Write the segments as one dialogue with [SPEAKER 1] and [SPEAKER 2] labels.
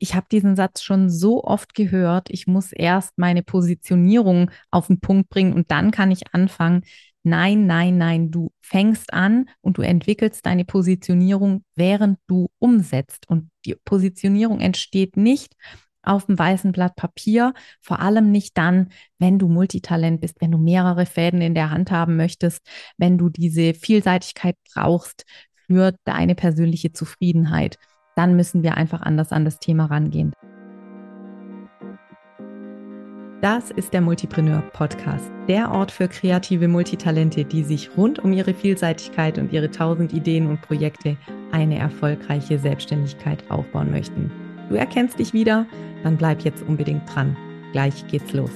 [SPEAKER 1] ich habe diesen Satz schon so oft gehört, ich muss erst meine Positionierung auf den Punkt bringen und dann kann ich anfangen. Nein, nein, nein, du fängst an und du entwickelst deine Positionierung, während du umsetzt. Und die Positionierung entsteht nicht auf dem weißen Blatt Papier, vor allem nicht dann, wenn du Multitalent bist, wenn du mehrere Fäden in der Hand haben möchtest, wenn du diese Vielseitigkeit brauchst für deine persönliche Zufriedenheit dann müssen wir einfach anders an das Thema rangehen. Das ist der Multipreneur Podcast, der Ort für kreative Multitalente, die sich rund um ihre Vielseitigkeit und ihre tausend Ideen und Projekte eine erfolgreiche Selbstständigkeit aufbauen möchten. Du erkennst dich wieder? Dann bleib jetzt unbedingt dran. Gleich geht's los.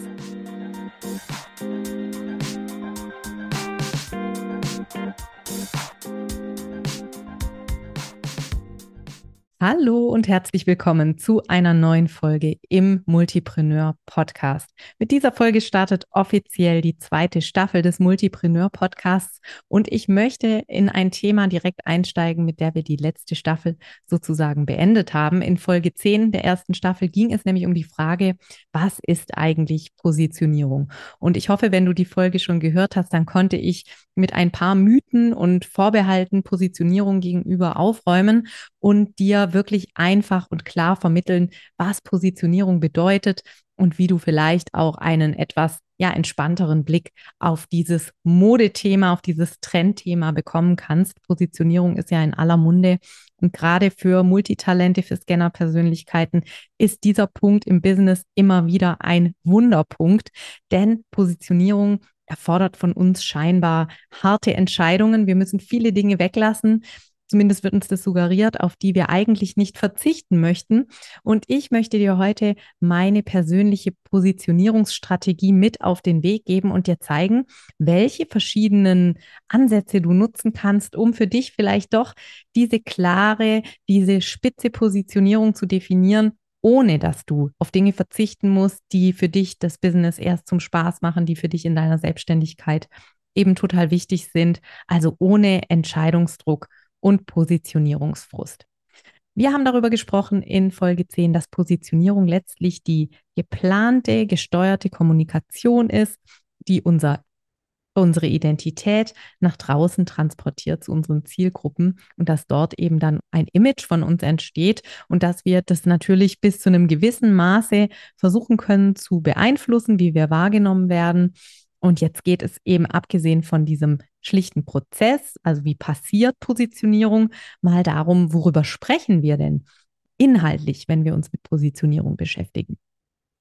[SPEAKER 1] Hallo und herzlich willkommen zu einer neuen Folge im Multipreneur Podcast. Mit dieser Folge startet offiziell die zweite Staffel des Multipreneur Podcasts und ich möchte in ein Thema direkt einsteigen, mit der wir die letzte Staffel sozusagen beendet haben. In Folge 10 der ersten Staffel ging es nämlich um die Frage, was ist eigentlich Positionierung? Und ich hoffe, wenn du die Folge schon gehört hast, dann konnte ich mit ein paar Mythen und Vorbehalten Positionierung gegenüber aufräumen und dir wirklich einfach und klar vermitteln, was Positionierung bedeutet und wie du vielleicht auch einen etwas ja entspannteren Blick auf dieses Modethema, auf dieses Trendthema bekommen kannst. Positionierung ist ja in aller Munde und gerade für Multitalente, für Scanner-Persönlichkeiten ist dieser Punkt im Business immer wieder ein Wunderpunkt, denn Positionierung erfordert von uns scheinbar harte Entscheidungen. Wir müssen viele Dinge weglassen, Zumindest wird uns das suggeriert, auf die wir eigentlich nicht verzichten möchten. Und ich möchte dir heute meine persönliche Positionierungsstrategie mit auf den Weg geben und dir zeigen, welche verschiedenen Ansätze du nutzen kannst, um für dich vielleicht doch diese klare, diese spitze Positionierung zu definieren, ohne dass du auf Dinge verzichten musst, die für dich das Business erst zum Spaß machen, die für dich in deiner Selbstständigkeit eben total wichtig sind. Also ohne Entscheidungsdruck und Positionierungsfrust. Wir haben darüber gesprochen in Folge 10, dass Positionierung letztlich die geplante, gesteuerte Kommunikation ist, die unser, unsere Identität nach draußen transportiert zu unseren Zielgruppen und dass dort eben dann ein Image von uns entsteht und dass wir das natürlich bis zu einem gewissen Maße versuchen können zu beeinflussen, wie wir wahrgenommen werden. Und jetzt geht es eben abgesehen von diesem schlichten Prozess, also wie passiert Positionierung, mal darum, worüber sprechen wir denn inhaltlich, wenn wir uns mit Positionierung beschäftigen.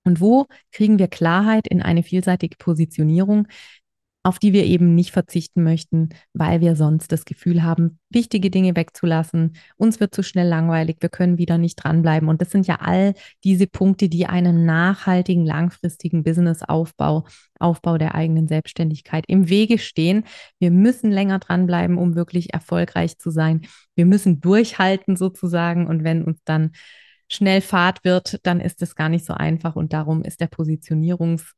[SPEAKER 1] Und wo kriegen wir Klarheit in eine vielseitige Positionierung, auf die wir eben nicht verzichten möchten, weil wir sonst das Gefühl haben, wichtige Dinge wegzulassen. Uns wird zu schnell langweilig, wir können wieder nicht dranbleiben. Und das sind ja all diese Punkte, die einem nachhaltigen, langfristigen Businessaufbau, Aufbau der eigenen Selbstständigkeit im Wege stehen. Wir müssen länger dranbleiben, um wirklich erfolgreich zu sein. Wir müssen durchhalten sozusagen. Und wenn uns dann schnell Fahrt wird, dann ist es gar nicht so einfach. Und darum ist der Positionierungs-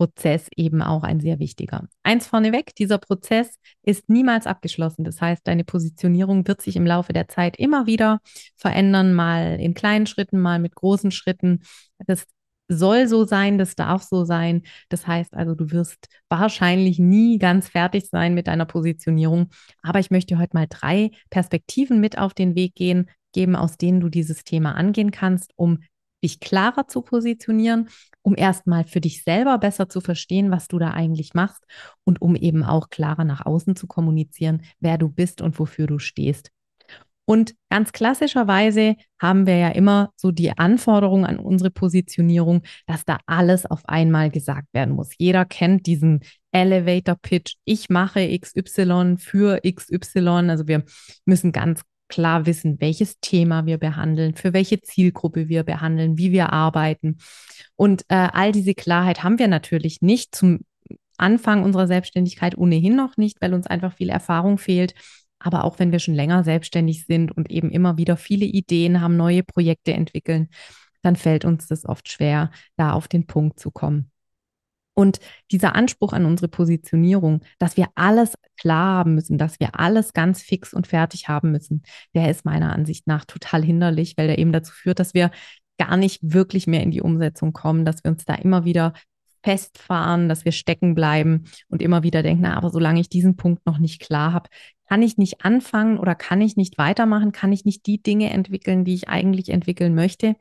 [SPEAKER 1] Prozess eben auch ein sehr wichtiger. Eins vorneweg, dieser Prozess ist niemals abgeschlossen. Das heißt, deine Positionierung wird sich im Laufe der Zeit immer wieder verändern, mal in kleinen Schritten, mal mit großen Schritten. Das soll so sein, das darf so sein. Das heißt also, du wirst wahrscheinlich nie ganz fertig sein mit deiner Positionierung. Aber ich möchte heute mal drei Perspektiven mit auf den Weg gehen, geben, aus denen du dieses Thema angehen kannst, um dich klarer zu positionieren, um erstmal für dich selber besser zu verstehen, was du da eigentlich machst und um eben auch klarer nach außen zu kommunizieren, wer du bist und wofür du stehst. Und ganz klassischerweise haben wir ja immer so die Anforderung an unsere Positionierung, dass da alles auf einmal gesagt werden muss. Jeder kennt diesen Elevator Pitch. Ich mache XY für XY. Also wir müssen ganz klar wissen, welches Thema wir behandeln, für welche Zielgruppe wir behandeln, wie wir arbeiten. Und äh, all diese Klarheit haben wir natürlich nicht zum Anfang unserer Selbstständigkeit ohnehin noch nicht, weil uns einfach viel Erfahrung fehlt. Aber auch wenn wir schon länger selbstständig sind und eben immer wieder viele Ideen haben, neue Projekte entwickeln, dann fällt uns das oft schwer, da auf den Punkt zu kommen. Und dieser Anspruch an unsere Positionierung, dass wir alles klar haben müssen, dass wir alles ganz fix und fertig haben müssen, der ist meiner Ansicht nach total hinderlich, weil der eben dazu führt, dass wir gar nicht wirklich mehr in die Umsetzung kommen, dass wir uns da immer wieder festfahren, dass wir stecken bleiben und immer wieder denken, na, aber solange ich diesen Punkt noch nicht klar habe, kann ich nicht anfangen oder kann ich nicht weitermachen, kann ich nicht die Dinge entwickeln, die ich eigentlich entwickeln möchte.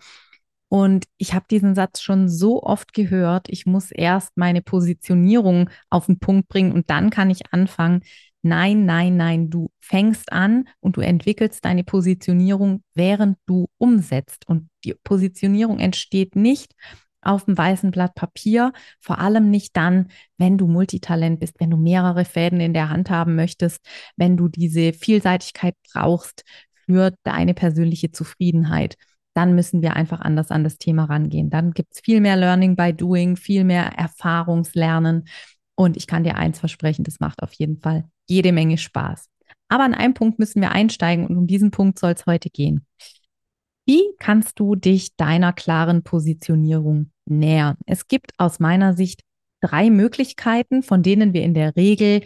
[SPEAKER 1] Und ich habe diesen Satz schon so oft gehört, ich muss erst meine Positionierung auf den Punkt bringen und dann kann ich anfangen. Nein, nein, nein, du fängst an und du entwickelst deine Positionierung, während du umsetzt. Und die Positionierung entsteht nicht auf dem weißen Blatt Papier, vor allem nicht dann, wenn du Multitalent bist, wenn du mehrere Fäden in der Hand haben möchtest, wenn du diese Vielseitigkeit brauchst für deine persönliche Zufriedenheit. Dann müssen wir einfach anders an das Thema rangehen. Dann gibt es viel mehr Learning by Doing, viel mehr Erfahrungslernen. Und ich kann dir eins versprechen, das macht auf jeden Fall jede Menge Spaß. Aber an einem Punkt müssen wir einsteigen und um diesen Punkt soll es heute gehen. Wie kannst du dich deiner klaren Positionierung nähern? Es gibt aus meiner Sicht drei Möglichkeiten, von denen wir in der Regel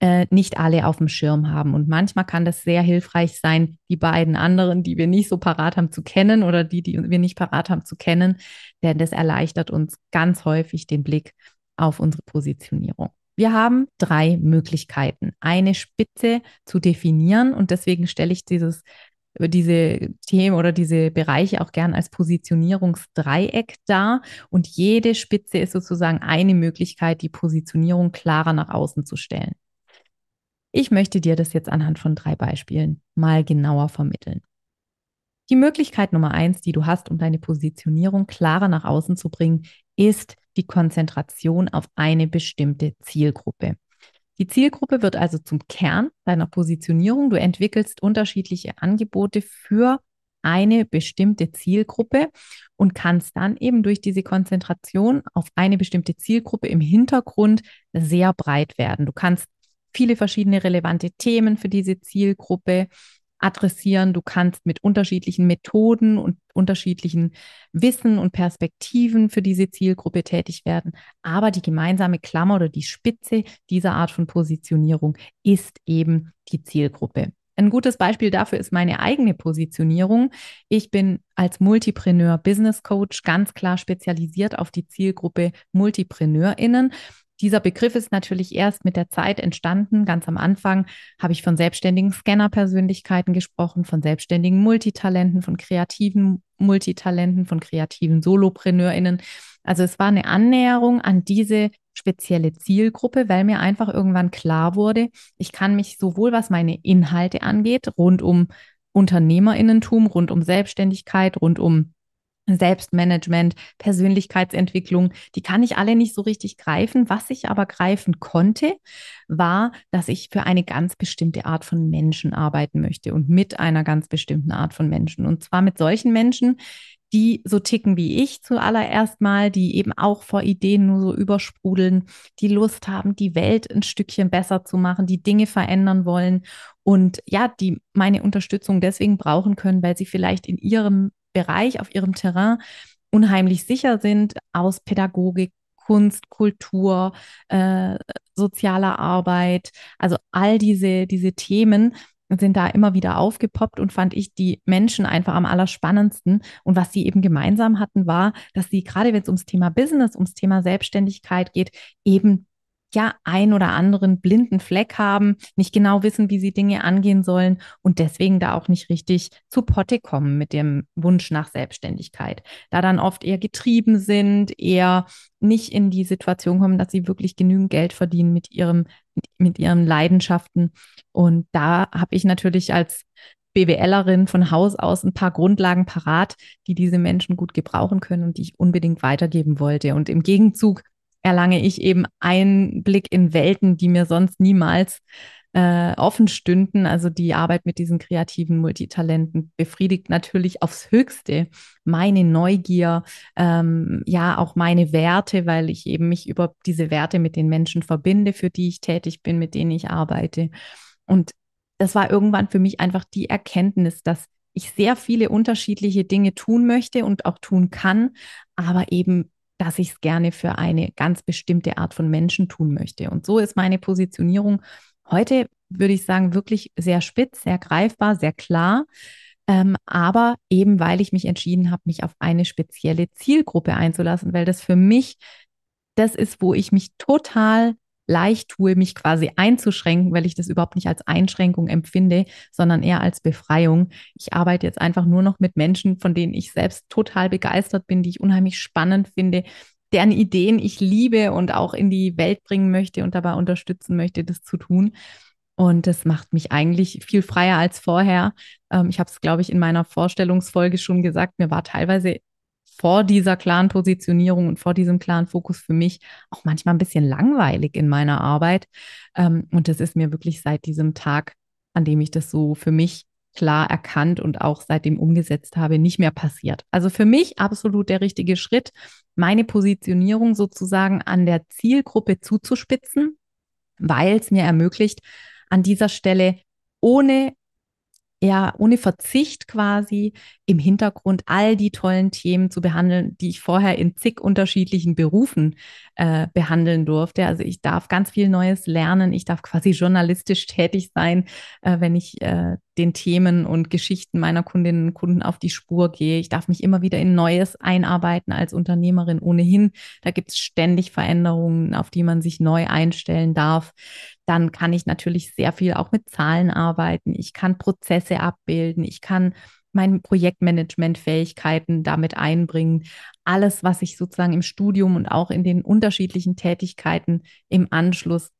[SPEAKER 1] äh, nicht alle auf dem Schirm haben. Und manchmal kann das sehr hilfreich sein, die beiden anderen, die wir nicht so parat haben zu kennen oder die, die wir nicht parat haben zu kennen, denn das erleichtert uns ganz häufig den Blick auf unsere Positionierung. Wir haben drei Möglichkeiten, eine Spitze zu definieren und deswegen stelle ich dieses diese Themen oder diese Bereiche auch gern als Positionierungsdreieck dar. Und jede Spitze ist sozusagen eine Möglichkeit, die Positionierung klarer nach außen zu stellen. Ich möchte dir das jetzt anhand von drei Beispielen mal genauer vermitteln. Die Möglichkeit Nummer eins, die du hast, um deine Positionierung klarer nach außen zu bringen, ist die Konzentration auf eine bestimmte Zielgruppe. Die Zielgruppe wird also zum Kern deiner Positionierung. Du entwickelst unterschiedliche Angebote für eine bestimmte Zielgruppe und kannst dann eben durch diese Konzentration auf eine bestimmte Zielgruppe im Hintergrund sehr breit werden. Du kannst viele verschiedene relevante Themen für diese Zielgruppe adressieren. Du kannst mit unterschiedlichen Methoden und unterschiedlichen Wissen und Perspektiven für diese Zielgruppe tätig werden. Aber die gemeinsame Klammer oder die Spitze dieser Art von Positionierung ist eben die Zielgruppe. Ein gutes Beispiel dafür ist meine eigene Positionierung. Ich bin als Multipreneur Business Coach ganz klar spezialisiert auf die Zielgruppe MultipreneurInnen dieser Begriff ist natürlich erst mit der Zeit entstanden. Ganz am Anfang habe ich von selbstständigen Scanner-Persönlichkeiten gesprochen, von selbstständigen Multitalenten, von kreativen Multitalenten, von kreativen SolopreneurInnen. Also es war eine Annäherung an diese spezielle Zielgruppe, weil mir einfach irgendwann klar wurde, ich kann mich sowohl was meine Inhalte angeht, rund um Unternehmerinnentum, rund um Selbstständigkeit, rund um Selbstmanagement, Persönlichkeitsentwicklung, die kann ich alle nicht so richtig greifen. Was ich aber greifen konnte, war, dass ich für eine ganz bestimmte Art von Menschen arbeiten möchte und mit einer ganz bestimmten Art von Menschen. Und zwar mit solchen Menschen, die so ticken wie ich zuallererst mal, die eben auch vor Ideen nur so übersprudeln, die Lust haben, die Welt ein Stückchen besser zu machen, die Dinge verändern wollen und ja, die meine Unterstützung deswegen brauchen können, weil sie vielleicht in ihrem Bereich, auf ihrem Terrain unheimlich sicher sind aus Pädagogik, Kunst, Kultur, äh, sozialer Arbeit. Also all diese, diese Themen sind da immer wieder aufgepoppt und fand ich die Menschen einfach am allerspannendsten. Und was sie eben gemeinsam hatten, war, dass sie gerade wenn es ums Thema Business, ums Thema Selbstständigkeit geht, eben ja ein oder anderen blinden Fleck haben, nicht genau wissen, wie sie Dinge angehen sollen und deswegen da auch nicht richtig zu Potte kommen mit dem Wunsch nach Selbstständigkeit. Da dann oft eher getrieben sind, eher nicht in die Situation kommen, dass sie wirklich genügend Geld verdienen mit ihrem mit ihren Leidenschaften und da habe ich natürlich als BWLerin von Haus aus ein paar Grundlagen parat, die diese Menschen gut gebrauchen können und die ich unbedingt weitergeben wollte. Und im Gegenzug erlange ich eben Einblick in Welten, die mir sonst niemals äh, offen stünden. Also die Arbeit mit diesen kreativen Multitalenten befriedigt natürlich aufs Höchste meine Neugier, ähm, ja auch meine Werte, weil ich eben mich über diese Werte mit den Menschen verbinde, für die ich tätig bin, mit denen ich arbeite. Und das war irgendwann für mich einfach die Erkenntnis, dass ich sehr viele unterschiedliche Dinge tun möchte und auch tun kann, aber eben dass ich es gerne für eine ganz bestimmte Art von Menschen tun möchte. Und so ist meine Positionierung heute, würde ich sagen, wirklich sehr spitz, sehr greifbar, sehr klar. Ähm, aber eben weil ich mich entschieden habe, mich auf eine spezielle Zielgruppe einzulassen, weil das für mich das ist, wo ich mich total leicht tue, mich quasi einzuschränken, weil ich das überhaupt nicht als Einschränkung empfinde, sondern eher als Befreiung. Ich arbeite jetzt einfach nur noch mit Menschen, von denen ich selbst total begeistert bin, die ich unheimlich spannend finde, deren Ideen ich liebe und auch in die Welt bringen möchte und dabei unterstützen möchte, das zu tun. Und das macht mich eigentlich viel freier als vorher. Ähm, ich habe es, glaube ich, in meiner Vorstellungsfolge schon gesagt. Mir war teilweise vor dieser klaren Positionierung und vor diesem klaren Fokus für mich auch manchmal ein bisschen langweilig in meiner Arbeit. Ähm, und das ist mir wirklich seit diesem Tag, an dem ich das so für mich klar erkannt und auch seitdem umgesetzt habe, nicht mehr passiert. Also für mich absolut der richtige Schritt, meine Positionierung sozusagen an der Zielgruppe zuzuspitzen, weil es mir ermöglicht, an dieser Stelle ohne ja, ohne Verzicht quasi im Hintergrund all die tollen Themen zu behandeln, die ich vorher in zig unterschiedlichen Berufen äh, behandeln durfte. Also ich darf ganz viel Neues lernen. Ich darf quasi journalistisch tätig sein, äh, wenn ich äh, den Themen und Geschichten meiner Kundinnen und Kunden auf die Spur gehe. Ich darf mich immer wieder in Neues einarbeiten als Unternehmerin ohnehin. Da gibt es ständig Veränderungen, auf die man sich neu einstellen darf dann kann ich natürlich sehr viel auch mit Zahlen arbeiten. Ich kann Prozesse abbilden. Ich kann meine Projektmanagement-Fähigkeiten damit einbringen. Alles, was ich sozusagen im Studium und auch in den unterschiedlichen Tätigkeiten im Anschluss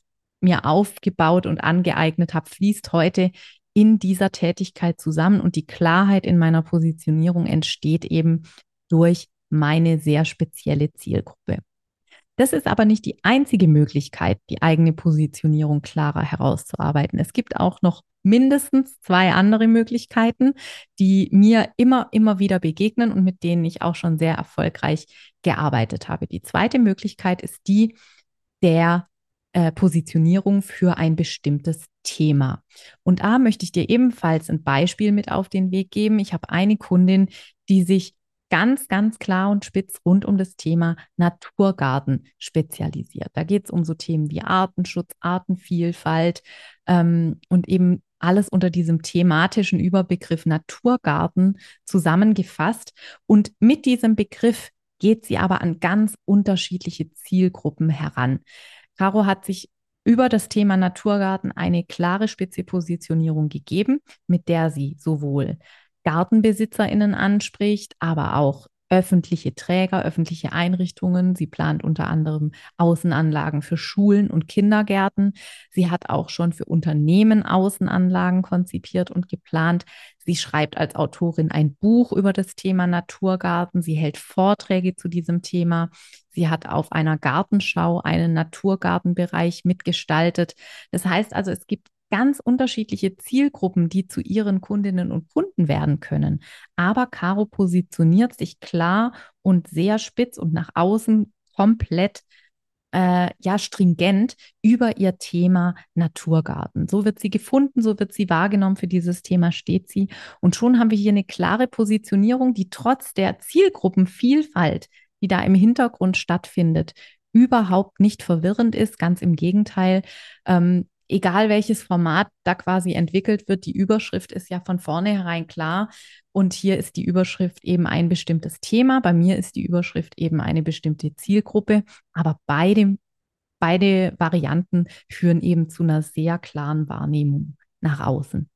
[SPEAKER 1] mir aufgebaut und angeeignet habe, fließt heute in dieser Tätigkeit zusammen und die Klarheit in meiner Positionierung entsteht eben durch meine sehr spezielle Zielgruppe. Das ist aber nicht die einzige Möglichkeit, die eigene Positionierung klarer herauszuarbeiten. Es gibt auch noch mindestens zwei andere Möglichkeiten, die mir immer, immer wieder begegnen und mit denen ich auch schon sehr erfolgreich gearbeitet habe. Die zweite Möglichkeit ist die der äh, Positionierung für ein bestimmtes Thema. Und da möchte ich dir ebenfalls ein Beispiel mit auf den Weg geben. Ich habe eine Kundin, die sich ganz, ganz klar und spitz rund um das Thema Naturgarten spezialisiert. Da geht es um so Themen wie Artenschutz, Artenvielfalt ähm, und eben alles unter diesem thematischen Überbegriff Naturgarten zusammengefasst. Und mit diesem Begriff geht sie aber an ganz unterschiedliche Zielgruppen heran. Caro hat sich über das Thema Naturgarten eine klare Spezipositionierung gegeben, mit der sie sowohl GartenbesitzerInnen anspricht, aber auch öffentliche Träger, öffentliche Einrichtungen. Sie plant unter anderem Außenanlagen für Schulen und Kindergärten. Sie hat auch schon für Unternehmen Außenanlagen konzipiert und geplant. Sie schreibt als Autorin ein Buch über das Thema Naturgarten. Sie hält Vorträge zu diesem Thema. Sie hat auf einer Gartenschau einen Naturgartenbereich mitgestaltet. Das heißt also, es gibt ganz unterschiedliche Zielgruppen, die zu ihren Kundinnen und Kunden werden können. Aber Caro positioniert sich klar und sehr spitz und nach außen komplett äh, ja stringent über ihr Thema Naturgarten. So wird sie gefunden, so wird sie wahrgenommen, für dieses Thema steht sie. Und schon haben wir hier eine klare Positionierung, die trotz der Zielgruppenvielfalt, die da im Hintergrund stattfindet, überhaupt nicht verwirrend ist. Ganz im Gegenteil. Ähm, egal welches Format da quasi entwickelt wird, die Überschrift ist ja von vornherein klar. Und hier ist die Überschrift eben ein bestimmtes Thema. Bei mir ist die Überschrift eben eine bestimmte Zielgruppe. Aber beide, beide Varianten führen eben zu einer sehr klaren Wahrnehmung nach außen.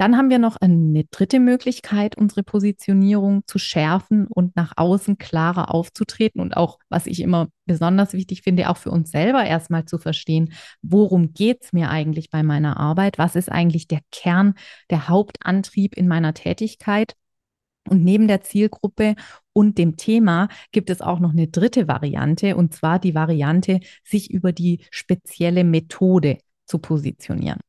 [SPEAKER 1] Dann haben wir noch eine dritte Möglichkeit, unsere Positionierung zu schärfen und nach außen klarer aufzutreten und auch, was ich immer besonders wichtig finde, auch für uns selber erstmal zu verstehen, worum geht es mir eigentlich bei meiner Arbeit? Was ist eigentlich der Kern, der Hauptantrieb in meiner Tätigkeit? Und neben der Zielgruppe und dem Thema gibt es auch noch eine dritte Variante, und zwar die Variante, sich über die spezielle Methode zu positionieren.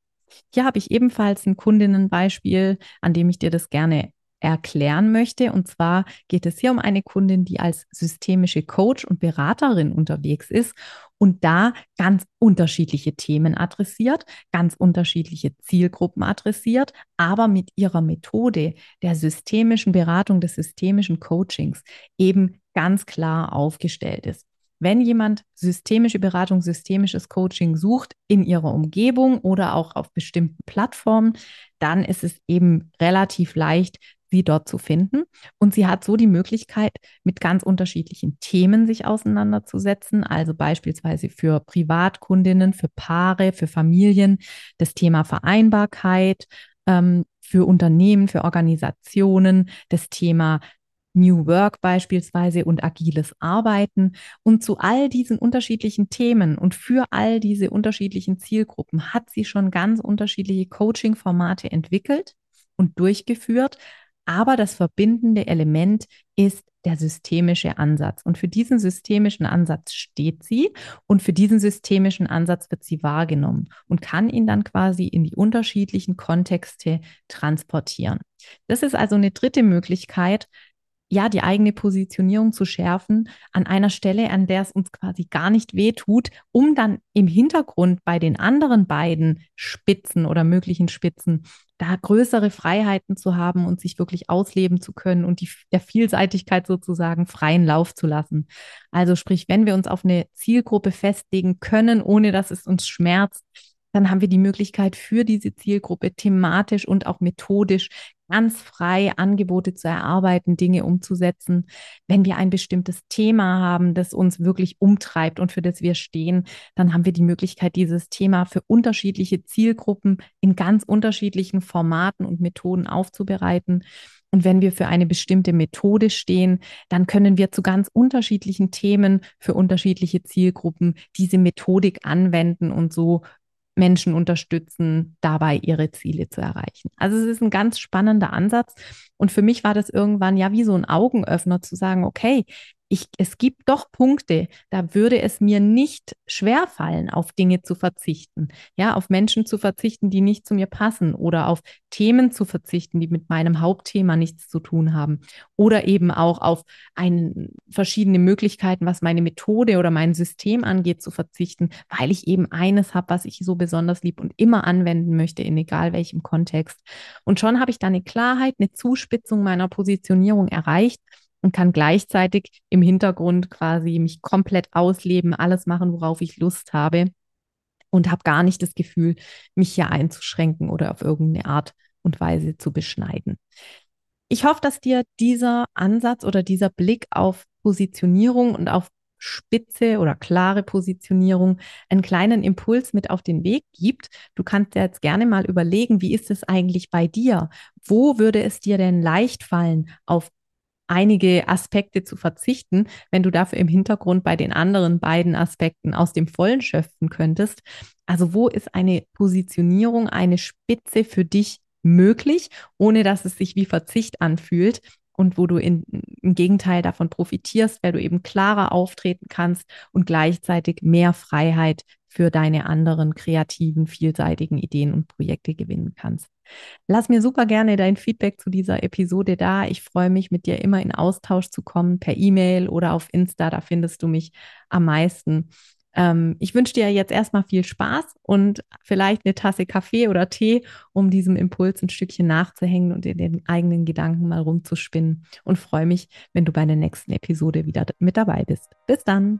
[SPEAKER 1] Hier habe ich ebenfalls ein Kundinnenbeispiel, an dem ich dir das gerne erklären möchte. Und zwar geht es hier um eine Kundin, die als systemische Coach und Beraterin unterwegs ist und da ganz unterschiedliche Themen adressiert, ganz unterschiedliche Zielgruppen adressiert, aber mit ihrer Methode der systemischen Beratung, des systemischen Coachings eben ganz klar aufgestellt ist. Wenn jemand systemische Beratung, systemisches Coaching sucht in ihrer Umgebung oder auch auf bestimmten Plattformen, dann ist es eben relativ leicht, sie dort zu finden. Und sie hat so die Möglichkeit, mit ganz unterschiedlichen Themen sich auseinanderzusetzen. Also beispielsweise für Privatkundinnen, für Paare, für Familien, das Thema Vereinbarkeit, ähm, für Unternehmen, für Organisationen, das Thema New Work beispielsweise und agiles Arbeiten. Und zu all diesen unterschiedlichen Themen und für all diese unterschiedlichen Zielgruppen hat sie schon ganz unterschiedliche Coaching-Formate entwickelt und durchgeführt. Aber das verbindende Element ist der systemische Ansatz. Und für diesen systemischen Ansatz steht sie und für diesen systemischen Ansatz wird sie wahrgenommen und kann ihn dann quasi in die unterschiedlichen Kontexte transportieren. Das ist also eine dritte Möglichkeit, ja, die eigene Positionierung zu schärfen an einer Stelle, an der es uns quasi gar nicht wehtut, um dann im Hintergrund bei den anderen beiden Spitzen oder möglichen Spitzen da größere Freiheiten zu haben und sich wirklich ausleben zu können und die, der Vielseitigkeit sozusagen freien Lauf zu lassen. Also sprich, wenn wir uns auf eine Zielgruppe festlegen können, ohne dass es uns schmerzt, dann haben wir die Möglichkeit für diese Zielgruppe thematisch und auch methodisch ganz frei Angebote zu erarbeiten, Dinge umzusetzen. Wenn wir ein bestimmtes Thema haben, das uns wirklich umtreibt und für das wir stehen, dann haben wir die Möglichkeit, dieses Thema für unterschiedliche Zielgruppen in ganz unterschiedlichen Formaten und Methoden aufzubereiten. Und wenn wir für eine bestimmte Methode stehen, dann können wir zu ganz unterschiedlichen Themen für unterschiedliche Zielgruppen diese Methodik anwenden und so Menschen unterstützen, dabei ihre Ziele zu erreichen. Also es ist ein ganz spannender Ansatz. Und für mich war das irgendwann ja wie so ein Augenöffner zu sagen, okay, ich, es gibt doch Punkte, da würde es mir nicht schwerfallen, auf Dinge zu verzichten, ja, auf Menschen zu verzichten, die nicht zu mir passen oder auf Themen zu verzichten, die mit meinem Hauptthema nichts zu tun haben oder eben auch auf ein, verschiedene Möglichkeiten, was meine Methode oder mein System angeht, zu verzichten, weil ich eben eines habe, was ich so besonders lieb und immer anwenden möchte, in egal welchem Kontext. Und schon habe ich da eine Klarheit, eine Zuspitzung meiner Positionierung erreicht und kann gleichzeitig im Hintergrund quasi mich komplett ausleben, alles machen, worauf ich Lust habe und habe gar nicht das Gefühl, mich hier einzuschränken oder auf irgendeine Art und Weise zu beschneiden. Ich hoffe, dass dir dieser Ansatz oder dieser Blick auf Positionierung und auf spitze oder klare Positionierung einen kleinen Impuls mit auf den Weg gibt. Du kannst dir jetzt gerne mal überlegen, wie ist es eigentlich bei dir? Wo würde es dir denn leicht fallen, auf einige Aspekte zu verzichten, wenn du dafür im Hintergrund bei den anderen beiden Aspekten aus dem Vollen schöpfen könntest. Also wo ist eine Positionierung, eine Spitze für dich möglich, ohne dass es sich wie Verzicht anfühlt? und wo du in, im Gegenteil davon profitierst, weil du eben klarer auftreten kannst und gleichzeitig mehr Freiheit für deine anderen kreativen, vielseitigen Ideen und Projekte gewinnen kannst. Lass mir super gerne dein Feedback zu dieser Episode da. Ich freue mich, mit dir immer in Austausch zu kommen, per E-Mail oder auf Insta. Da findest du mich am meisten. Ähm, ich wünsche dir jetzt erstmal viel Spaß und vielleicht eine Tasse Kaffee oder Tee, um diesem Impuls ein Stückchen nachzuhängen und in den eigenen Gedanken mal rumzuspinnen. Und freue mich, wenn du bei der nächsten Episode wieder mit dabei bist. Bis dann.